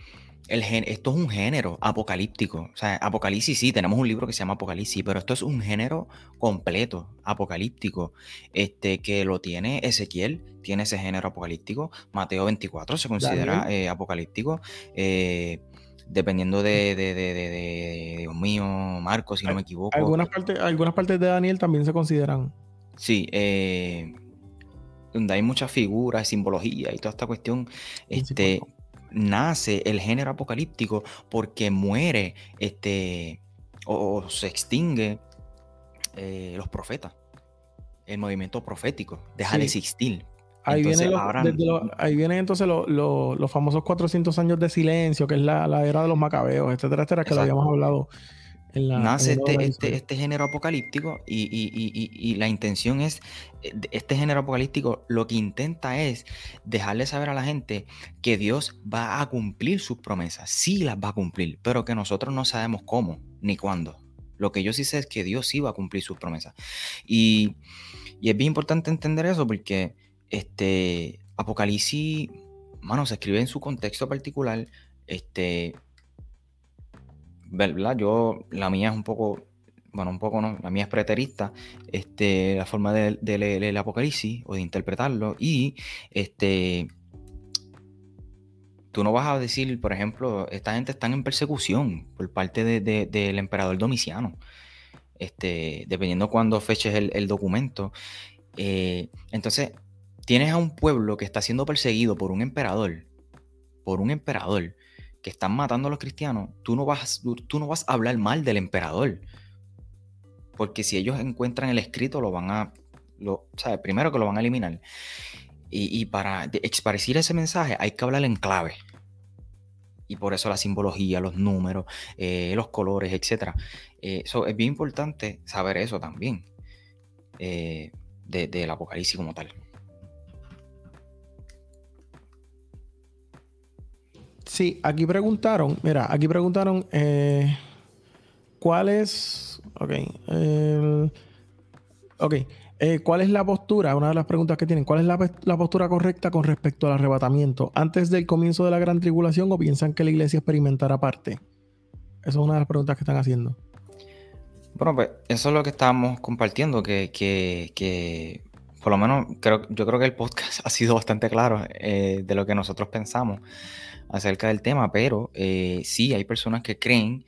esto es un género apocalíptico. O sea, Apocalipsis sí, tenemos un libro que se llama Apocalipsis, pero esto es un género completo, apocalíptico, este, que lo tiene Ezequiel, tiene ese género apocalíptico. Mateo 24 se considera eh, apocalíptico. Eh, dependiendo de, de, Dios mío, Marcos, si no me equivoco. Algunas partes, algunas partes de Daniel también se consideran. Sí, eh, donde hay muchas figuras, simbología y toda esta cuestión, este, nace el género apocalíptico porque muere este, o, se extingue eh, los profetas. El movimiento profético deja de existir. Ahí, vienen ahí vienen entonces los famosos 400 años de silencio, que es la, era de los macabeos, etcétera, etcétera, que lo habíamos hablado Nace este, este, este, género apocalíptico y, la intención es, eh, este género apocalíptico lo que intenta es dejarle saber a la gente que Dios va a cumplir sus promesas, sí las va a cumplir, pero que nosotros no sabemos cómo ni cuándo. Lo que yo sí sé es que Dios sí va a cumplir sus promesas. Y, es bien importante entender eso porque este Apocalipsis, mano, se escribe en su contexto particular, este, Yo, la mía es un poco, bueno, un poco no, la mía es preterista, este, la forma de, leer el Apocalipsis o de interpretarlo y, este, tú no vas a decir, por ejemplo, esta gente está en persecución por parte del emperador Domiciano, este, dependiendo cuándo feches el, documento. Eh, entonces, tienes a un pueblo que está siendo perseguido por un emperador, por un emperador, que están matando a los cristianos, tú no vas, tú no vas a hablar mal del emperador. Porque si ellos encuentran el escrito, lo van a, lo, primero que lo van a eliminar. Y, para expresar ese mensaje hay que hablar en clave. Y por eso la simbología, los números, eh, los colores, etc. Eh, es bien importante saber eso también eh, del Apocalipsis como tal. Sí, aquí preguntaron, mira, aquí preguntaron eh, cuál es, ok, ok, eh, ¿cuál es la postura? Una de las preguntas que tienen, ¿cuál es la, postura correcta con respecto al arrebatamiento? ¿Antes del comienzo de la gran tribulación o piensan que la iglesia experimentará parte? Esa es una de las preguntas que están haciendo. Bueno, pues eso es lo que estábamos compartiendo, que, que, por lo menos creo, yo creo que el podcast ha sido bastante claro eh, de lo que nosotros pensamos acerca del tema, pero eh, sí hay personas que creen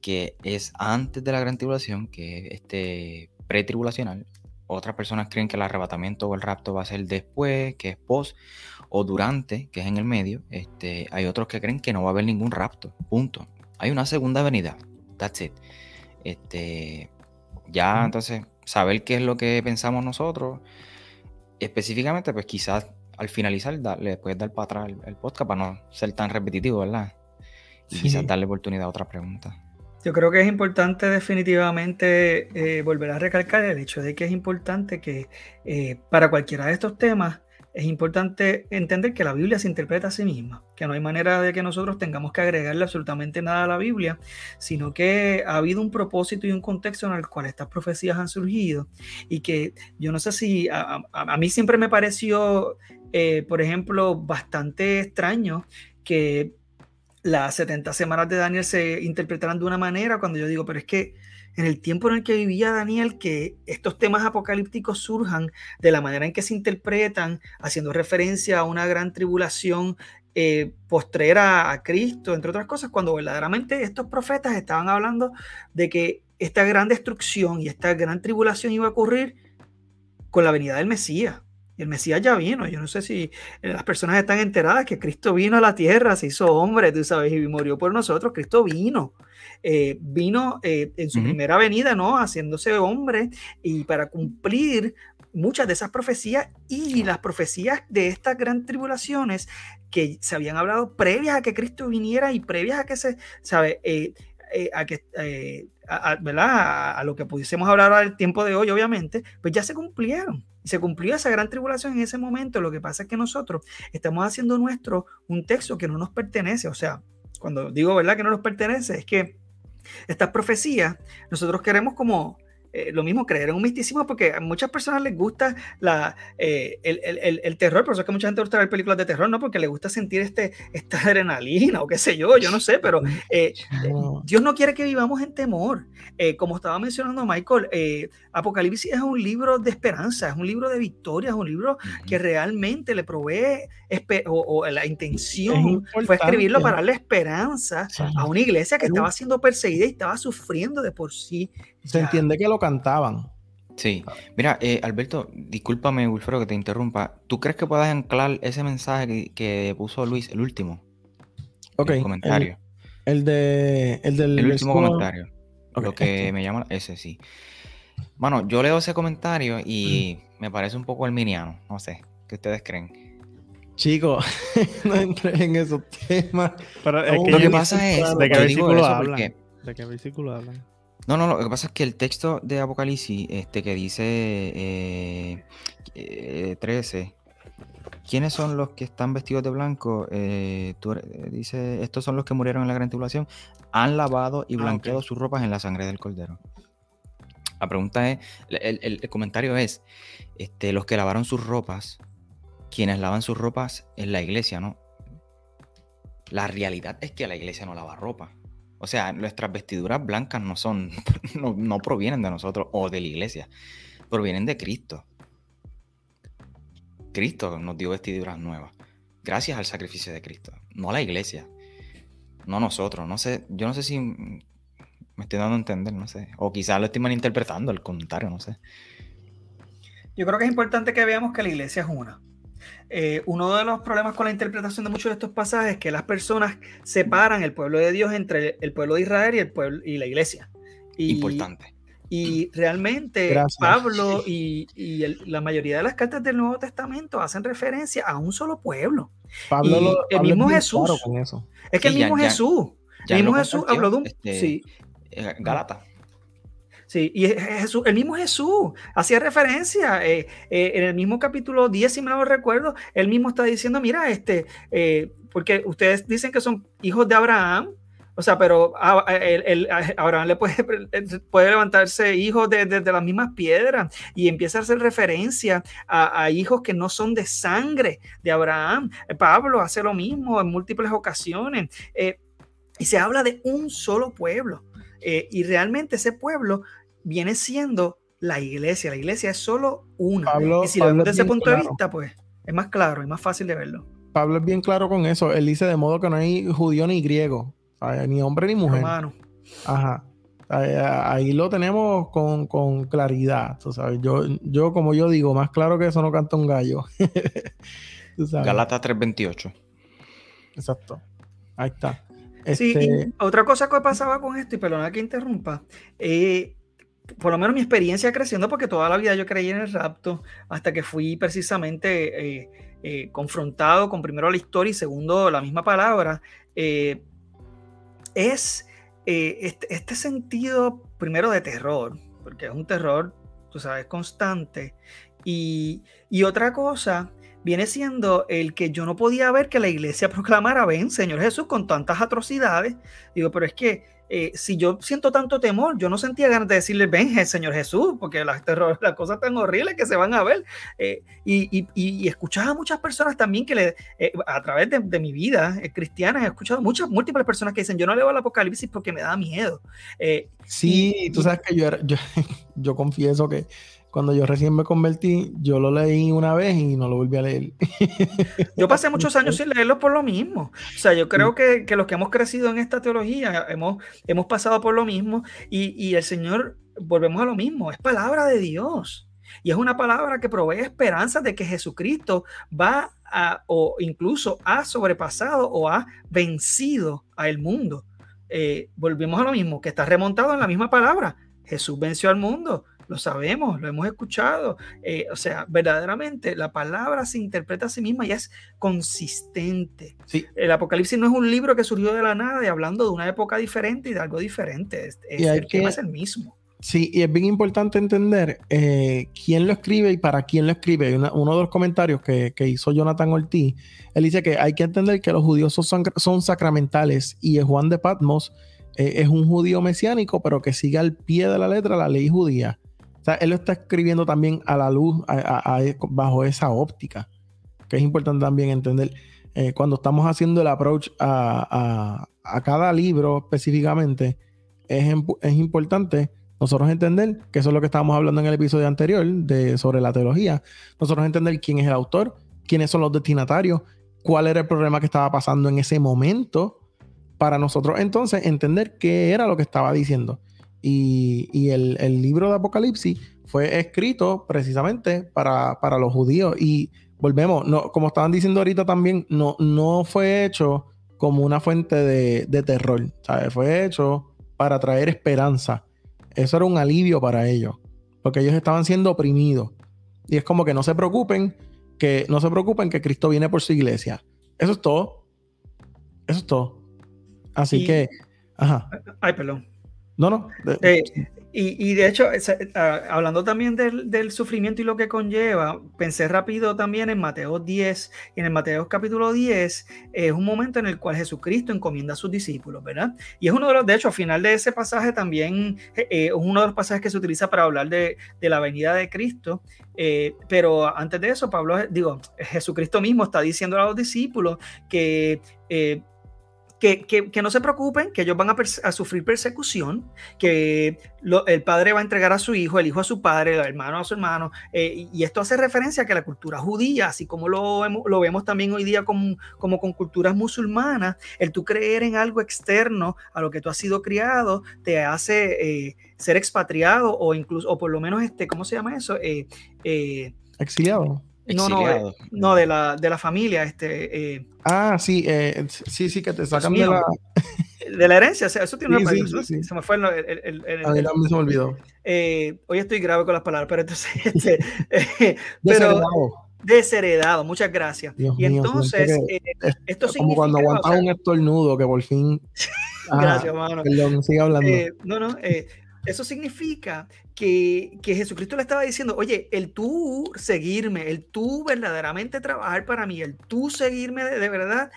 que es antes de la gran tribulación, que es este pretribulacional. Otras personas creen que el arrebatamiento o el rapto va a ser después, que es post o durante, que es en el medio. Este, hay otros que creen que no va a haber ningún rapto. Punto. Hay una segunda venida. That's it. Este, ya entonces, saber qué es lo que pensamos nosotros. Específicamente, pues quizás al finalizar le puedes dar para atrás el, podcast para no ser tan repetitivo, ¿verdad? Y quizás darle oportunidad a otra pregunta. Yo creo que es importante definitivamente eh, volver a recalcar el hecho de que es importante que eh, para cualquiera de estos temas es importante entender que la Biblia se interpreta a sí misma, que no hay manera de que nosotros tengamos que agregarle absolutamente nada a la Biblia, sino que ha habido un propósito y un contexto en el cual estas profecías han surgido. Y que yo no sé si a, mí siempre me pareció eh, por ejemplo, bastante extraño que las 70 semanas de Daniel se interpretaran de una manera cuando yo digo, pero es que en el tiempo en el que vivía Daniel, que estos temas apocalípticos surjan de la manera en que se interpretan, haciendo referencia a una gran tribulación eh, postrera a Cristo, entre otras cosas, cuando verdaderamente estos profetas estaban hablando de que esta gran destrucción y esta gran tribulación iba a ocurrir con la venida del Mesías. Y el Mesías ya vino. Yo no sé si eh, las personas están enteradas que Cristo vino a la tierra, se hizo hombre, tú sabes, y murió por nosotros. Cristo vino. Eh, vino eh, en su primera venida, ¿no? Haciéndose hombre y para cumplir muchas de esas profecías y las profecías de estas gran tribulaciones que se habían hablado previas a que Cristo viniera y previas a que se, ¿sabe? eh, a que, A, lo que pudiésemos hablar al tiempo de hoy, obviamente, pues ya se cumplieron. Y se cumplió esa gran tribulación en ese momento. Lo que pasa es que nosotros estamos haciendo nuestro un texto que no nos pertenece. O sea, cuando digo, ¿verdad? Que no nos pertenece, es que estas profecías, nosotros queremos como eh, lo mismo creer en un misticismo porque a muchas personas les gusta la, eh, el, terror, por eso es que mucha gente gusta ver películas de terror, ¿no? Porque les gusta sentir este, esta adrenalina o qué sé yo, yo no sé, pero eh, Dios no quiere que vivamos en temor. como estaba mencionando Michael, Apocalipsis es un libro de esperanza, es un libro de victoria, es un libro que realmente le provee o, la intención fue escribirlo para darle esperanza a una iglesia que estaba siendo perseguida y estaba sufriendo de por sí se entiende que lo cantaban. Sí. Mira, eh, Alberto, discúlpame, Wilfredo, que te interrumpa. ¿Tú crees que puedas anclar ese mensaje que, puso Luis, el último? Ok. El comentario. El, de, el del. El último comentario. Lo que me llama. Ese sí. Bueno, yo leo ese comentario y me parece un poco arminiano. No sé. ¿Qué ustedes creen? Chicos, no entré en esos temas. lo que pasa es. ¿De qué versículo hablan? ¿De qué versículo hablan? No, no, lo que pasa es que el texto de Apocalipsis, este que dice 13, eh, eh, ¿quiénes son los que están vestidos de blanco? Eh, dice, estos son los que murieron en la gran tribulación, han lavado y ah, blanqueado sus ropas en la sangre del cordero. La pregunta es, el, comentario es, este, los que lavaron sus ropas, quienes lavan sus ropas en la iglesia, ¿no? La realidad es que la iglesia no lava ropa. O sea, nuestras vestiduras blancas no son, no, provienen de nosotros o de la iglesia, provienen de Cristo. Cristo nos dio vestiduras nuevas, gracias al sacrificio de Cristo, no la iglesia, no nosotros. No sé, yo no sé si me estoy dando a entender, no sé, o quizás lo estoy malinterpretando el comentario, no sé. Yo creo que es importante que veamos que la iglesia es una. Eh, uno de los problemas con la interpretación de muchos de estos pasajes es que las personas separan el pueblo de Dios entre el pueblo de Israel y el pueblo y la iglesia. Importante. Y realmente Pablo y, la mayoría de las cartas del Nuevo Testamento hacen referencia a un solo pueblo. Pablo el mismo Jesús. Es que el mismo Jesús. el mismo Jesús habló de un. Este, sí. Eh, Galata. Sí, y Jesús, el mismo Jesús hacía referencia eh, eh, en el mismo capítulo 10, si me lo recuerdo, él mismo está diciendo, mira, este, porque ustedes dicen que son hijos de Abraham, o sea, pero Abraham le puede, levantarse hijos de, las mismas piedras y empieza a hacer referencia a, hijos que no son de sangre de Abraham. Pablo hace lo mismo en múltiples ocasiones. y se habla de un solo pueblo. Eh, y realmente ese pueblo viene siendo la iglesia. La iglesia es solo una. y si lo vemos desde ese punto de vista, pues es más claro, es más fácil de verlo. Pablo es bien claro con eso. Él dice de modo que no hay judío ni griego, ni hombre ni mujer. Romano. Ajá. Ahí, lo tenemos con, claridad. sabes. Yo, yo, como yo digo, más claro que eso no canta un gallo. Galata 328. Exacto. Ahí está. Sí, este otra cosa que pasaba con esto, y perdona que interrumpa, eh, por lo menos mi experiencia creciendo, porque toda la vida yo creí en el rapto, hasta que fui precisamente eh, eh, confrontado con primero la historia y segundo la misma palabra, es este, este, sentido primero de terror, porque es un terror, tú sabes, constante, y, y otra cosa viene siendo el que yo no podía ver que la iglesia proclamara, ven, Señor Jesús, con tantas atrocidades. Digo, pero es que eh, si yo siento tanto temor, yo no sentía ganas de decirle, ven, Señor Jesús, porque las, las cosas tan horribles que se van a ver. Eh, y, y, escuchaba a muchas personas también que le, eh, a través de, mi vida cristiana, he escuchado muchas, múltiples personas que dicen, yo no leo el Apocalipsis porque me da miedo. sí, tú sabes que yo, yo, yo confieso que cuando yo recién me convertí, yo lo leí una vez y no lo volví a leer. Yo pasé muchos años sin leerlo por lo mismo. O sea, yo creo que, que los que hemos crecido en esta teología hemos, hemos pasado por lo mismo y, y el Señor, volvemos a lo mismo, es palabra de Dios. Y es una palabra que provee esperanza de que Jesucristo va a, o incluso ha sobrepasado o ha vencido al mundo. Eh, volvemos a lo mismo, que está remontado en la misma palabra. Jesús venció al mundo lo sabemos, lo hemos escuchado. Eh, o sea, verdaderamente la palabra se interpreta a sí misma y es consistente. Sí. El Apocalipsis no es un libro que surgió de la nada y hablando de una época diferente y de algo diferente. Es, el tema que- es el mismo. Sí, y es bien importante entender eh, quién lo escribe y para quién lo escribe. Una- uno de los comentarios que, que hizo Jonathan Ortiz, él dice que hay que entender que los judíos son, son sacramentales y Juan de Patmos eh, es un judío mesiánico, pero que sigue al pie de la letra la ley judía. Él lo está escribiendo también a la luz, bajo esa óptica, que es importante también entender. Eh, cuando estamos haciendo el approach a, cada libro específicamente, es, es importante nosotros entender, que eso es lo que estábamos hablando en el episodio anterior de, sobre la teología, nosotros entender quién es el autor, quiénes son los destinatarios, cuál era el problema que estaba pasando en ese momento, para nosotros entonces entender qué era lo que estaba diciendo. Y, y el, el libro de Apocalipsis fue escrito precisamente para, para los judíos. Y volvemos, no, como estaban diciendo ahorita también, no, no fue hecho como una fuente de, de terror, ¿sabes? Fue hecho para traer esperanza. Eso era un alivio para ellos, porque ellos estaban siendo oprimidos. Y es como que no se preocupen, que no se preocupen que Cristo viene por su iglesia. Eso es todo. Eso es todo. Así Y- que, ajá. Ay, perdón. No, no. Eh, y, y de hecho, ah, hablando también del, del sufrimiento y lo que conlleva, pensé rápido también en Mateo 10. Y en el Mateo capítulo 10 es un momento en el cual Jesucristo encomienda a sus discípulos, ¿verdad? Y es uno de los, de hecho, al final de ese pasaje también eh, eh, es uno de los pasajes que se utiliza para hablar de, de la venida de Cristo. Pero antes de eso, Pablo, digo, Jesucristo mismo está diciendo a los discípulos que... que, que- no se preocupen, que ellos van a, sufrir persecución, que el padre va a entregar a su hijo, el hijo a su padre, el hermano a su hermano, eh, y, esto hace referencia a que la cultura judía, así como lo, vemos también hoy día con- como con culturas musulmanas, el tú creer en algo externo a lo que tú has sido criado, te hace eh, ser expatriado o incluso, o por lo menos, este, ¿cómo se llama eso? Eh, eh, exiliado. No, no, eh, no, de la, de la familia, este, eh, Ah, sí, eh, sí, sí, que te sacan de la. de la herencia, o sea, eso tiene Sí, una sí, eso- sí, sí. se me fue el, el- el- el- A mí el- también se me olvidó. eh, hoy estoy grave con las palabras, pero entonces, este, pero Desheredado. desheredado, muchas gracias. Dios y mío, entonces, siento que eh, es esto Como cuando significa, o aguantas sea, un estornudo que por fin. Gracias, hermano. Perdón, sigue hablando. Eh, no, no, eh, eso significa que, que Jesucristo le estaba diciendo, oye, el tú seguirme, el tú verdaderamente trabajar para mí, el tú seguirme de, de verdad,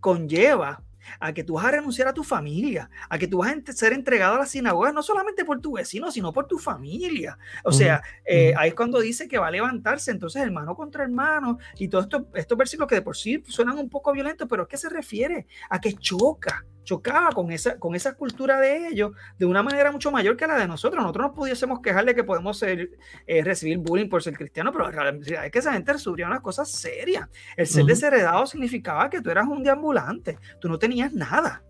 conlleva a que tú vas a renunciar a tu familia, a que tú vas a ser entregado a la sinagoga, no solamente por tu vecino, sino por tu familia. O sea, eh, ujú. ahí es cuando dice que va a levantarse, entonces hermano contra hermano, y todos estos, estos versículos que de por sí suenan un poco violentos, pero es que se refiere a que choca, chocaba con esa, con esa cultura de ellos de una manera mucho mayor que la de nosotros. Nosotros nos pudiésemos quejar de que podemos ser, eh, recibir bullying por ser cristiano, pero la realidad es que esa gente sufría unas cosas serias. El ser Ujú. desheredado significaba que tú eras un deambulante, tú no tenías nada.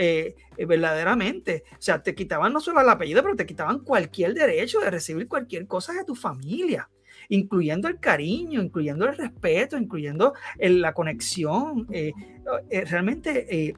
eh, eh, verdaderamente, o sea, te quitaban no solo el apellido, pero te quitaban cualquier derecho de recibir cualquier cosa de tu familia, incluyendo el cariño, incluyendo el respeto, incluyendo el- la conexión. eh, eh, realmente eh,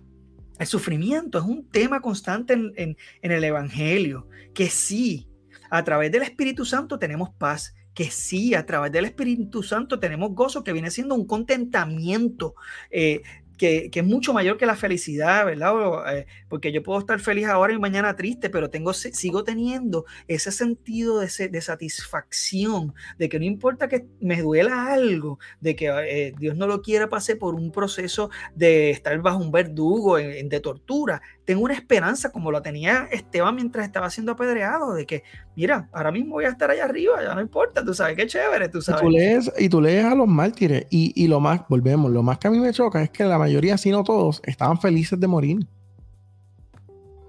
el sufrimiento es un tema constante en, el Evangelio, que sí, a través del Espíritu Santo tenemos paz, que sí, a través del Espíritu Santo tenemos gozo, que viene siendo un contentamiento. eh, que, es mucho mayor que la felicidad, ¿verdad? Eh, porque yo puedo estar feliz ahora y mañana triste, pero tengo, sigo teniendo ese sentido de, de satisfacción, de que no importa que me duela algo, de que eh, Dios no lo quiera pase por un proceso de estar bajo un verdugo, de tortura. Tengo una esperanza como la tenía Esteban mientras estaba siendo apedreado, de que, mira, ahora mismo voy a estar allá arriba, ya no importa, tú sabes, qué chévere, tú Y sabes. tú, lees, y tú lees a los mártires y, y lo más, volvemos, lo más que a mí me choca es que la mayoría, si no todos, estaban felices de morir.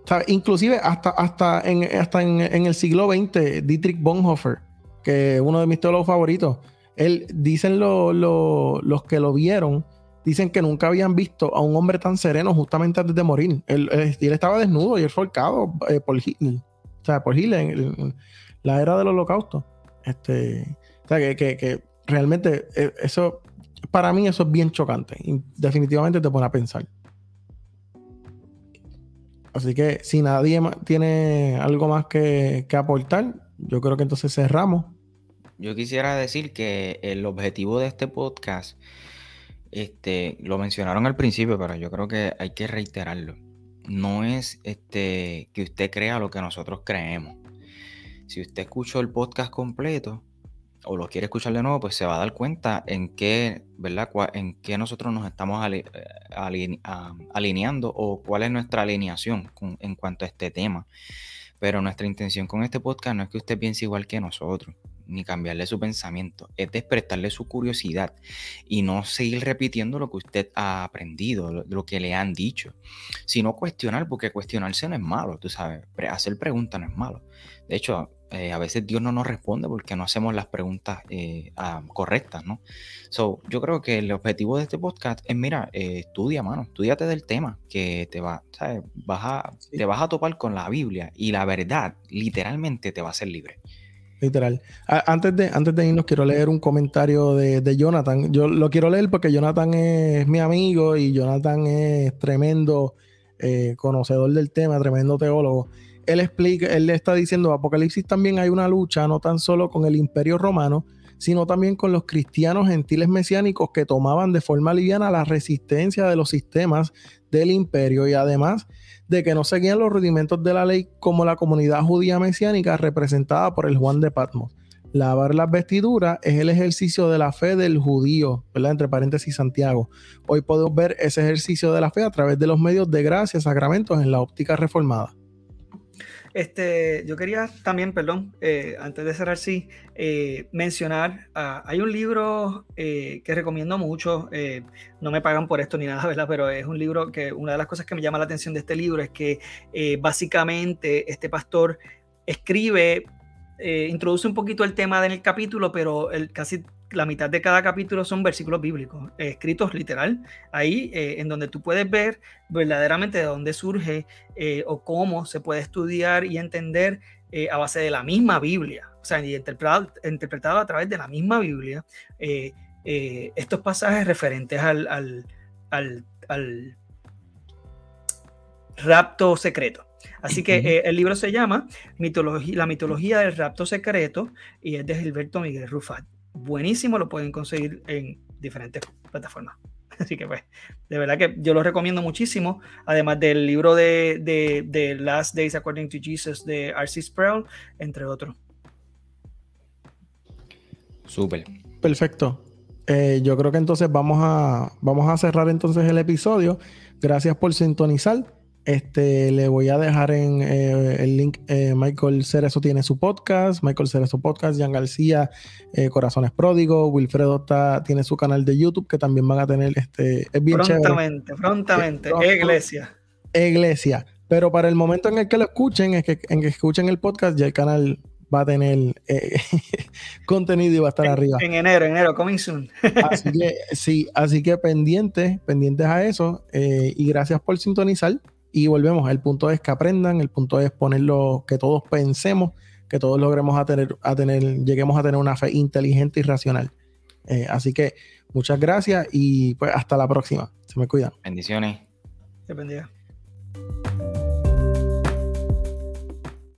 ¿Sabes? Inclusive hasta, hasta, en, hasta en, en el siglo XX, Dietrich Bonhoeffer, que es uno de mis teólogos favoritos, él, dicen lo- lo- los que lo vieron, dicen que nunca habían visto a un hombre tan sereno justamente antes de morir. Él, y él estaba desnudo y él fue ahorcado eh, por Hitler. O sea, por Hitler en, la era del holocausto. Este, o sea, que, que- realmente eh, eso, para mí eso es bien chocante. Y definitivamente te pone a pensar. Así que si nadie tiene algo más que aportar, yo creo que entonces cerramos. Yo quisiera decir que el objetivo de este podcast, este, lo mencionaron al principio, pero yo creo que hay que reiterarlo. No es este, que usted crea lo que nosotros creemos. Si usted escuchó el podcast completo, o lo quiere escuchar de nuevo, pues se va a dar cuenta en qué, ¿verdad? En qué nosotros nos estamos eh, alineando o cuál es nuestra alineación en cuanto a este tema. Pero nuestra intención con este podcast no es que usted piense igual que nosotros, ni cambiarle su pensamiento, es despertarle su curiosidad y no seguir repitiendo lo que usted ha aprendido, lo, que le han dicho, sino cuestionar, porque cuestionarse no es malo, tú sabes, hacer preguntas no es malo. De hecho, eh, a veces Dios no nos responde porque no hacemos las preguntas eh, ah, correctas, ¿no? So, yo creo que el objetivo de este podcast es, mira, eh, estudia, mano, estudiate del tema, que te va, ¿sabes? Vas a, te vas a topar con la Biblia y la verdad literalmente te va a hacer libre. Literal. antes, de, antes de irnos, quiero leer un comentario de, Jonathan. Yo lo quiero leer porque Jonathan es mi amigo y Jonathan es tremendo conocedor del tema, tremendo teólogo él explica, él le está diciendo, Apocalipsis también hay una lucha no tan solo con el imperio romano, sino también con los cristianos gentiles mesiánicos que tomaban de forma liviana la resistencia de los sistemas del imperio y además de que no seguían los rudimentos de la ley como la comunidad judía mesiánica representada por el Juan de Patmos. Lavar las vestiduras es el ejercicio de la fe del judío, ¿verdad? Entre paréntesis Santiago. Hoy podemos ver ese ejercicio de la fe a través de los medios de gracia, sacramentos en la óptica reformada. Este, yo quería también, perdón, eh, antes de cerrar, sí, eh, mencionar, ah, hay un libro eh, que recomiendo mucho, no me pagan por esto ni nada, ¿verdad? Pero es un libro que una de las cosas que me llama la atención de este libro es que básicamente este pastor escribe, introduce un poquito el tema del capítulo, pero el, casi la mitad de cada capítulo son versículos bíblicos, eh, escritos literal, ahí eh, en donde tú puedes ver verdaderamente de dónde surge eh, o cómo se puede estudiar y entender a base de la misma Biblia, o sea, interpretado, interpretado a través de la misma Biblia, estos pasajes referentes al, al, al, rapto secreto. Así que el libro se llama mitología, La mitología del rapto secreto y es de Gilberto Miguel Rufat buenísimo, lo pueden conseguir en diferentes plataformas. Así que pues, de verdad que yo lo recomiendo muchísimo, además del libro de, de, Last Days According to Jesus de R.C. Sproul, entre otros. Súper. Perfecto. Eh, yo creo que entonces vamos a, vamos a cerrar entonces el episodio. Gracias por sintonizar. Este, le voy a dejar en eh, el link. Eh, Michael Cerezo tiene su podcast. Michael Cerezo Podcast. Jan García, eh, Corazones Pródigos. Wilfredo tiene su canal de YouTube que también van a tener. Este, es bien prontamente, prontamente. iglesia. Iglesia. Pero para el momento en el que lo escuchen, es que, en que escuchen el podcast, ya el canal va a tener contenido y va a estar arriba. En enero, en enero, coming soon. así que sí, así que pendientes, pendientes a eso. y gracias por sintonizar. Y volvemos, el punto es que aprendan, el punto es ponerlo, que todos pensemos, que todos logremos a tener, a tener, lleguemos a tener una fe inteligente y racional. Eh, así que muchas gracias y pues hasta la próxima. Se me cuidan. Bendiciones. Se bendiga.